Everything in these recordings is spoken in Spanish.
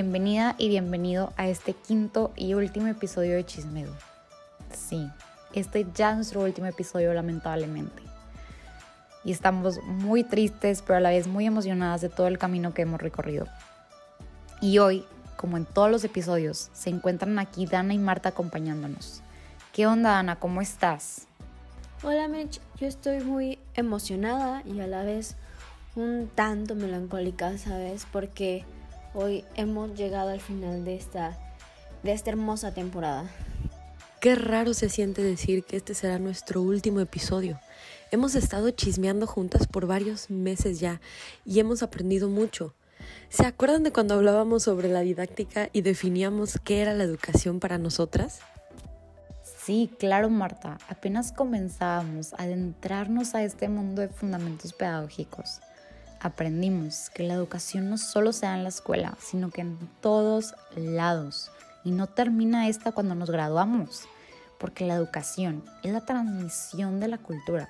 Bienvenida y bienvenido a este quinto y último episodio de Chismedo. Sí, este ya es nuestro último episodio lamentablemente. Y estamos muy tristes, pero a la vez muy emocionadas de todo el camino que hemos recorrido. Y hoy, como en todos los episodios, se encuentran aquí Dana y Marta acompañándonos. ¿Qué onda, Dana? ¿Cómo estás? Hola, Mitch. Yo estoy muy emocionada y a la vez un tanto melancólica, ¿sabes? Porque hoy hemos llegado al final de esta, de esta hermosa temporada. Qué raro se siente decir que este será nuestro último episodio. Hemos estado chismeando juntas por varios meses ya y hemos aprendido mucho. ¿Se acuerdan de cuando hablábamos sobre la didáctica y definíamos qué era la educación para nosotras? Sí, claro, Marta. Apenas comenzábamos a adentrarnos a este mundo de fundamentos pedagógicos aprendimos que la educación no solo se da en la escuela, sino que en todos lados. Y no termina esta cuando nos graduamos, porque la educación es la transmisión de la cultura.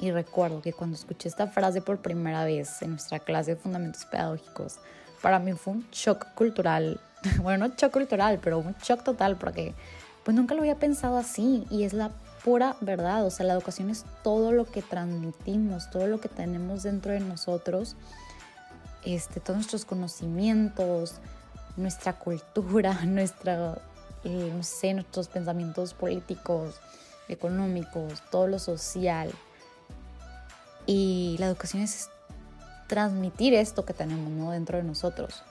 Y recuerdo que cuando escuché esta frase por primera vez en nuestra clase de fundamentos pedagógicos, para mí fue un shock cultural. Bueno, no shock cultural, pero un shock total, porque pues nunca lo había pensado así. Y es la pura verdad, o sea, la educación es todo lo que transmitimos, todo lo que tenemos dentro de nosotros, este, todos nuestros conocimientos, nuestra cultura, nuestra, eh, no sé, nuestros pensamientos políticos, económicos, todo lo social. Y la educación es transmitir esto que tenemos dentro de nosotros.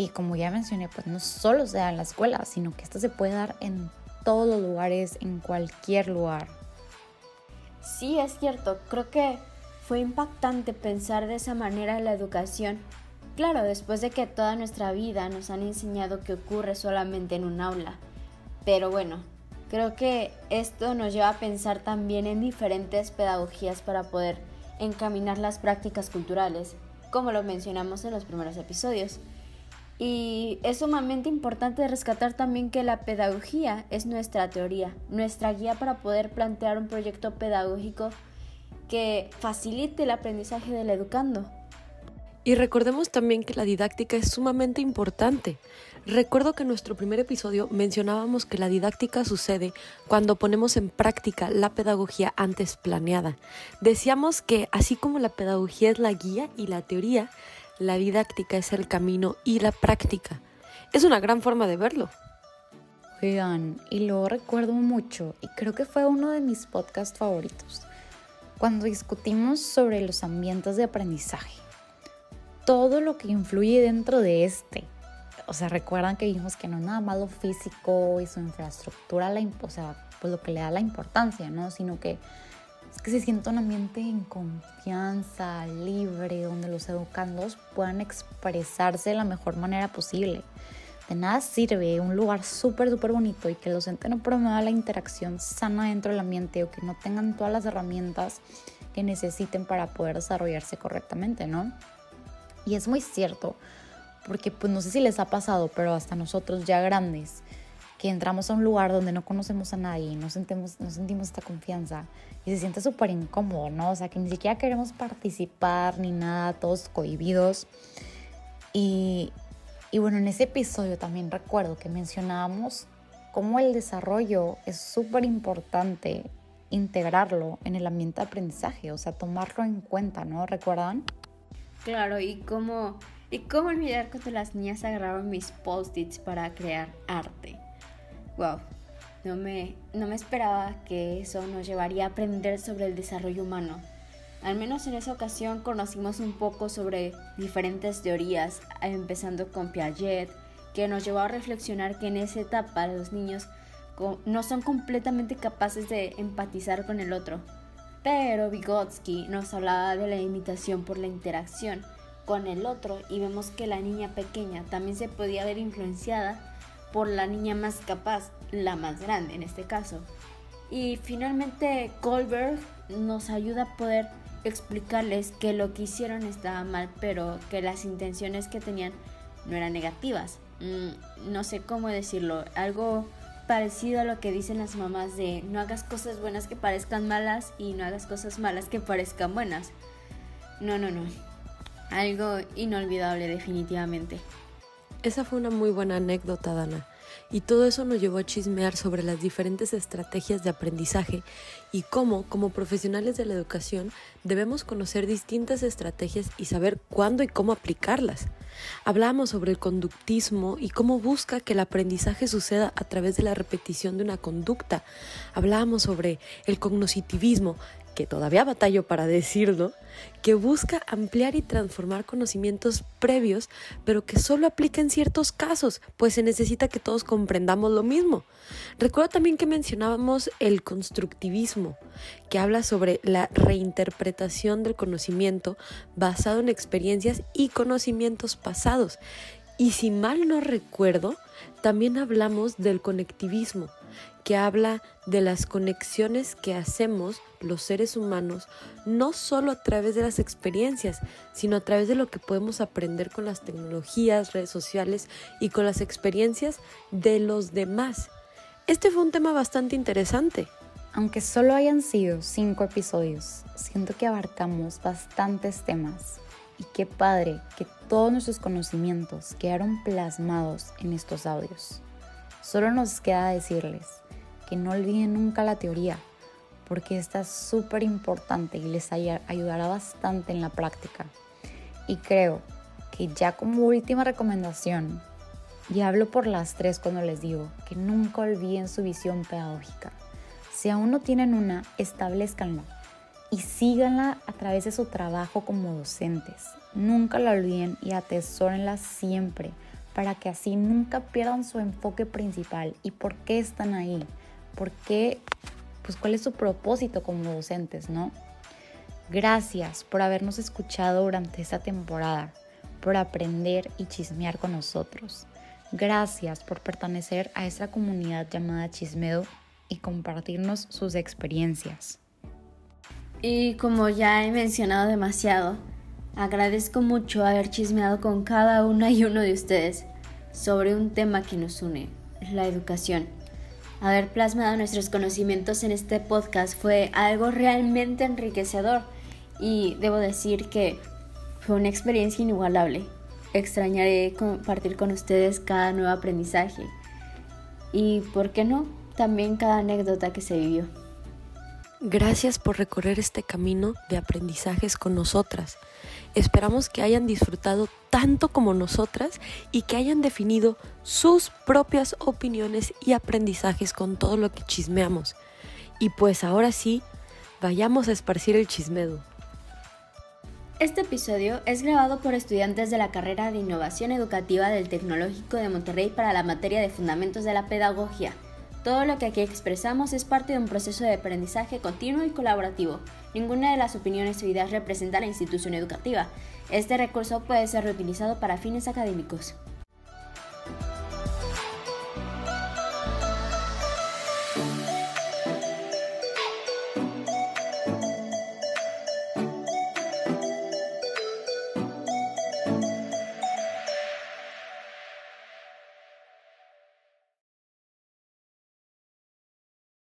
Y como ya mencioné, pues no solo se da en la escuela, sino que esto se puede dar en todos los lugares, en cualquier lugar. Sí, es cierto, creo que fue impactante pensar de esa manera la educación. Claro, después de que toda nuestra vida nos han enseñado que ocurre solamente en un aula. Pero bueno, creo que esto nos lleva a pensar también en diferentes pedagogías para poder encaminar las prácticas culturales, como lo mencionamos en los primeros episodios. Y es sumamente importante rescatar también que la pedagogía es nuestra teoría, nuestra guía para poder plantear un proyecto pedagógico que facilite el aprendizaje del educando. Y recordemos también que la didáctica es sumamente importante. Recuerdo que en nuestro primer episodio mencionábamos que la didáctica sucede cuando ponemos en práctica la pedagogía antes planeada. Decíamos que así como la pedagogía es la guía y la teoría, la didáctica es el camino y la práctica. Es una gran forma de verlo. Y lo recuerdo mucho y creo que fue uno de mis podcasts favoritos, cuando discutimos sobre los ambientes de aprendizaje. Todo lo que influye dentro de este. O sea, recuerdan que dijimos que no nada malo físico y su infraestructura, la, o sea, pues lo que le da la importancia, ¿no? Sino que es que se sienta un ambiente en confianza, libre, donde los educandos puedan expresarse de la mejor manera posible. De nada sirve un lugar súper, súper bonito y que el docente no promueva la interacción sana dentro del ambiente o que no tengan todas las herramientas que necesiten para poder desarrollarse correctamente, ¿no? Y es muy cierto, porque pues no sé si les ha pasado, pero hasta nosotros ya grandes, que entramos a un lugar donde no conocemos a nadie, no sentimos, no sentimos esta confianza y se siente súper incómodo, ¿no? O sea, que ni siquiera queremos participar ni nada, todos cohibidos. Y, y bueno, en ese episodio también recuerdo que mencionábamos cómo el desarrollo es súper importante integrarlo en el ambiente de aprendizaje, o sea, tomarlo en cuenta, ¿no? ¿Recuerdan? Claro, y cómo, y cómo olvidar cuando las niñas agarraron mis post-its para crear arte wow, no me, no me esperaba que eso nos llevaría a aprender sobre el desarrollo humano. Al menos en esa ocasión conocimos un poco sobre diferentes teorías, empezando con Piaget, que nos llevó a reflexionar que en esa etapa los niños no son completamente capaces de empatizar con el otro. Pero Vygotsky nos hablaba de la imitación por la interacción con el otro y vemos que la niña pequeña también se podía ver influenciada por la niña más capaz, la más grande en este caso. Y finalmente Goldberg nos ayuda a poder explicarles que lo que hicieron estaba mal, pero que las intenciones que tenían no eran negativas. Mm, no sé cómo decirlo, algo parecido a lo que dicen las mamás de no hagas cosas buenas que parezcan malas y no hagas cosas malas que parezcan buenas. No, no, no. Algo inolvidable definitivamente. Esa fue una muy buena anécdota, Dana. Y todo eso nos llevó a chismear sobre las diferentes estrategias de aprendizaje y cómo, como profesionales de la educación, debemos conocer distintas estrategias y saber cuándo y cómo aplicarlas. Hablábamos sobre el conductismo y cómo busca que el aprendizaje suceda a través de la repetición de una conducta. Hablábamos sobre el cognoscitivismo, que todavía batallo para decirlo, que busca ampliar y transformar conocimientos previos, pero que solo aplica en ciertos casos, pues se necesita que todos comprendamos lo mismo. Recuerdo también que mencionábamos el constructivismo, que habla sobre la reinterpretación del conocimiento basado en experiencias y conocimientos pasados. Y si mal no recuerdo, también hablamos del conectivismo, que habla de las conexiones que hacemos los seres humanos, no solo a través de las experiencias, sino a través de lo que podemos aprender con las tecnologías, redes sociales y con las experiencias de los demás. Este fue un tema bastante interesante. Aunque solo hayan sido cinco episodios, siento que abarcamos bastantes temas. Y qué padre que todos nuestros conocimientos quedaron plasmados en estos audios. Solo nos queda decirles que no olviden nunca la teoría, porque esta es súper importante y les ayudará bastante en la práctica. Y creo que ya como última recomendación, y hablo por las tres cuando les digo que nunca olviden su visión pedagógica. Si aún no tienen una, establezcanla y síganla a través de su trabajo como docentes. Nunca la olviden y atesórenla siempre para que así nunca pierdan su enfoque principal y por qué están ahí, por qué, pues cuál es su propósito como docentes, ¿no? Gracias por habernos escuchado durante esta temporada, por aprender y chismear con nosotros. Gracias por pertenecer a esta comunidad llamada Chismedo y compartirnos sus experiencias. Y como ya he mencionado demasiado, agradezco mucho haber chismeado con cada una y uno de ustedes sobre un tema que nos une, la educación. Haber plasmado nuestros conocimientos en este podcast fue algo realmente enriquecedor y debo decir que fue una experiencia inigualable. Extrañaré compartir con ustedes cada nuevo aprendizaje y, ¿por qué no?, también cada anécdota que se vivió. Gracias por recorrer este camino de aprendizajes con nosotras. Esperamos que hayan disfrutado tanto como nosotras y que hayan definido sus propias opiniones y aprendizajes con todo lo que chismeamos. Y pues ahora sí, vayamos a esparcir el chismedo. Este episodio es grabado por estudiantes de la carrera de Innovación Educativa del Tecnológico de Monterrey para la materia de Fundamentos de la Pedagogía. Todo lo que aquí expresamos es parte de un proceso de aprendizaje continuo y colaborativo. Ninguna de las opiniones o ideas representa la institución educativa. Este recurso puede ser reutilizado para fines académicos.